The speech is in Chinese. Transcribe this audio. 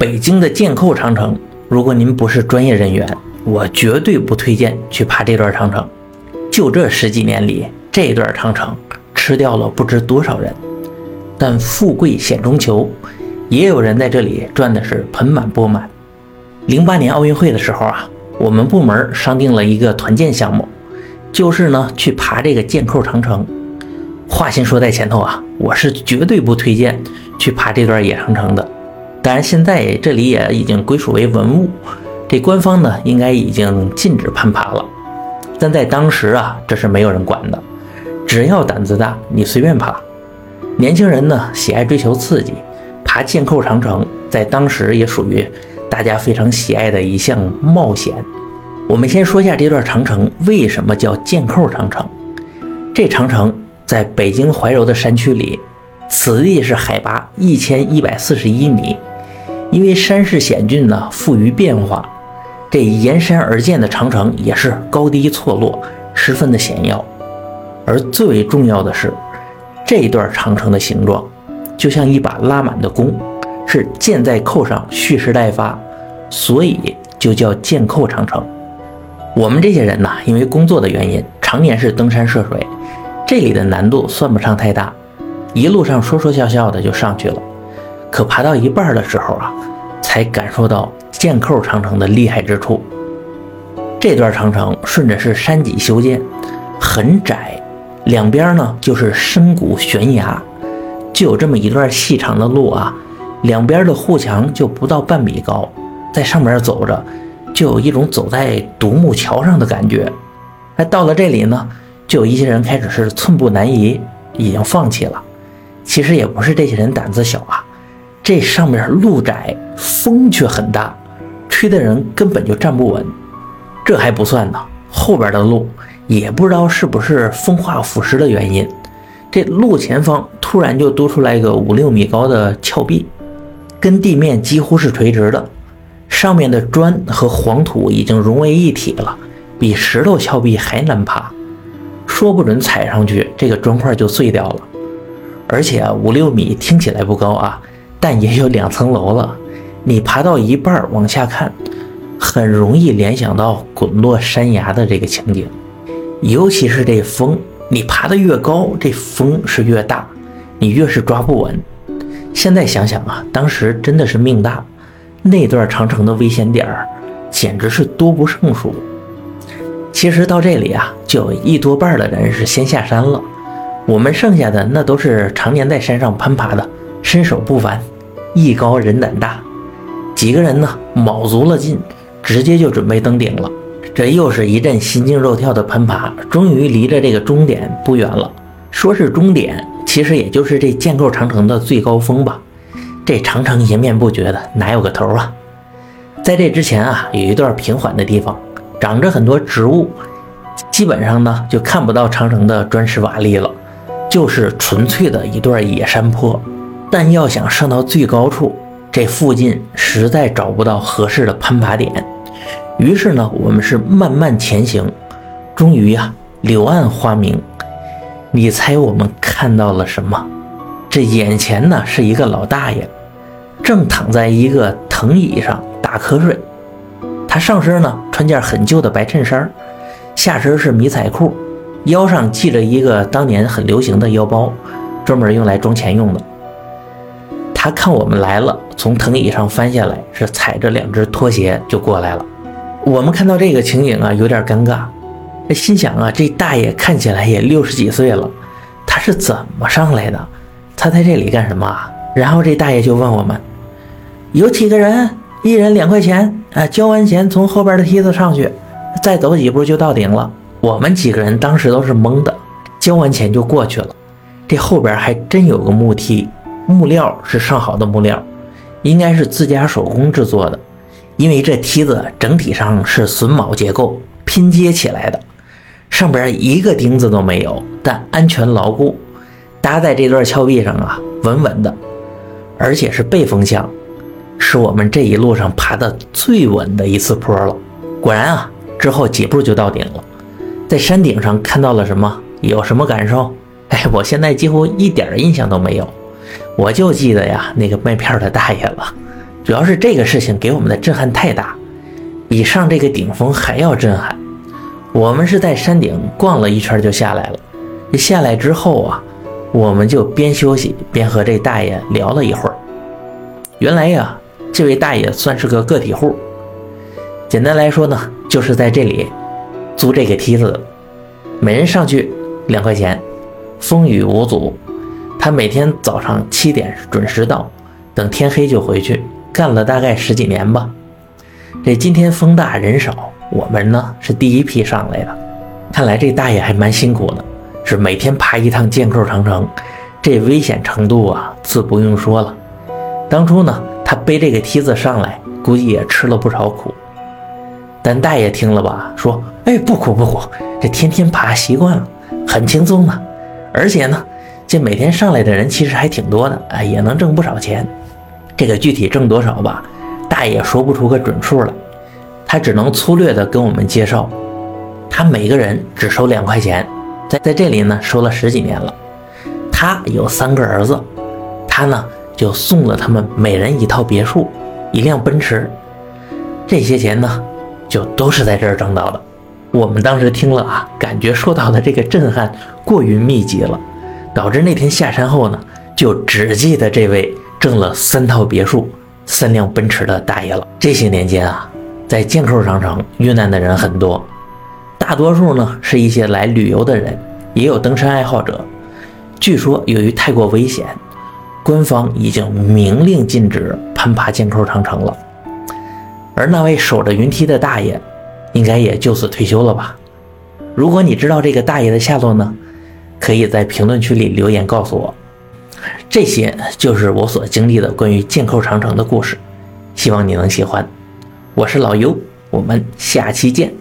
北京的箭扣长城，如果您不是专业人员，我绝对不推荐去爬这段长城。就这十几年里，这段长城吃掉了不知多少人，但富贵险中求，也有人在这里赚的是盆满钵满。零八年奥运会的时候啊，我们部门商定了一个团建项目，就是呢去爬这个箭扣长城。话先说在前头啊，我是绝对不推荐去爬这段野长城的。当然，现在这里也已经归属为文物，这官方呢应该已经禁止攀爬了。但在当时啊，这是没有人管的，只要胆子大，你随便爬。年轻人呢喜爱追求刺激，爬剑扣长城在当时也属于大家非常喜爱的一项冒险。我们先说一下这段长城为什么叫剑扣长城。这长城在北京怀柔的山区里，此地是海拔一千一百四十一米。因为山势险峻呢，富于变化，这沿山而建的长城也是高低错落，十分的险要。而最为重要的是，这一段长城的形状就像一把拉满的弓，是箭在扣上，蓄势待发，所以就叫箭扣长城。我们这些人呢，因为工作的原因，常年是登山涉水，这里的难度算不上太大，一路上说说笑笑的就上去了。可爬到一半的时候啊，才感受到剑扣长城的厉害之处。这段长城顺着是山脊修建，很窄，两边呢就是深谷悬崖，就有这么一段细长的路啊，两边的护墙就不到半米高，在上面走着，就有一种走在独木桥上的感觉。哎，到了这里呢，就有一些人开始是寸步难移，已经放弃了。其实也不是这些人胆子小啊。这上面路窄，风却很大，吹的人根本就站不稳。这还不算呢，后边的路也不知道是不是风化腐蚀的原因，这路前方突然就多出来一个五六米高的峭壁，跟地面几乎是垂直的，上面的砖和黄土已经融为一体了，比石头峭壁还难爬，说不准踩上去这个砖块就碎掉了。而且五六米听起来不高啊。但也有两层楼了，你爬到一半往下看，很容易联想到滚落山崖的这个情景。尤其是这风，你爬得越高，这风是越大，你越是抓不稳。现在想想啊，当时真的是命大，那段长城的危险点儿简直是多不胜数。其实到这里啊，就有一多半的人是先下山了，我们剩下的那都是常年在山上攀爬的。身手不凡，艺高人胆大，几个人呢卯足了劲，直接就准备登顶了。这又是一阵心惊肉跳的攀爬，终于离着这个终点不远了。说是终点，其实也就是这建构长城的最高峰吧。这长城延绵不绝的，哪有个头啊？在这之前啊，有一段平缓的地方，长着很多植物，基本上呢就看不到长城的砖石瓦砾了，就是纯粹的一段野山坡。但要想上到最高处，这附近实在找不到合适的攀爬点。于是呢，我们是慢慢前行，终于呀，柳暗花明。你猜我们看到了什么？这眼前呢是一个老大爷，正躺在一个藤椅上打瞌睡。他上身呢穿件很旧的白衬衫，下身是迷彩裤，腰上系着一个当年很流行的腰包，专门用来装钱用的。他看我们来了，从藤椅上翻下来，是踩着两只拖鞋就过来了。我们看到这个情景啊，有点尴尬。心想啊，这大爷看起来也六十几岁了，他是怎么上来的？他在这里干什么？啊然后这大爷就问我们：有几个人？一人两块钱啊，交完钱从后边的梯子上去，再走几步就到顶了。我们几个人当时都是懵的，交完钱就过去了。这后边还真有个木梯。木料是上好的木料，应该是自家手工制作的，因为这梯子整体上是榫卯结构拼接起来的，上边一个钉子都没有，但安全牢固，搭在这段峭壁上啊，稳稳的，而且是背风向，是我们这一路上爬的最稳的一次坡了。果然啊，之后几步就到顶了，在山顶上看到了什么？有什么感受？哎，我现在几乎一点印象都没有。我就记得呀，那个卖片的大爷了，主要是这个事情给我们的震撼太大，比上这个顶峰还要震撼。我们是在山顶逛了一圈就下来了，下来之后啊，我们就边休息边和这大爷聊了一会儿。原来呀，这位大爷算是个个体户，简单来说呢，就是在这里租这个梯子，每人上去两块钱，风雨无阻。他每天早上七点准时到，等天黑就回去。干了大概十几年吧，这今天风大人少，我们呢是第一批上来的。看来这大爷还蛮辛苦的，是每天爬一趟箭扣长城，这危险程度啊，自不用说了。当初呢，他背这个梯子上来，估计也吃了不少苦。但大爷听了吧，说：“哎，不苦不苦，这天天爬习惯了，很轻松的。而且呢，这每天上来的人其实还挺多的，哎，也能挣不少钱。”这个具体挣多少吧，大爷说不出个准数来，他只能粗略的跟我们介绍，他每个人只收两块钱，在在这里呢收了十几年了。他有三个儿子，他呢就送了他们每人一套别墅，一辆奔驰，这些钱呢就都是在这儿挣到的。我们当时听了啊，感觉受到的这个震撼过于密集了，导致那天下山后呢，就只记得这位。挣了三套别墅、三辆奔驰的大爷了。这些年间啊，在剑扣长城遇难的人很多，大多数呢是一些来旅游的人，也有登山爱好者。据说由于太过危险，官方已经明令禁止攀爬剑扣长城了。而那位守着云梯的大爷，应该也就此退休了吧？如果你知道这个大爷的下落呢，可以在评论区里留言告诉我。这些就是我所经历的关于剑扣长城的故事，希望你能喜欢。我是老尤，我们下期见。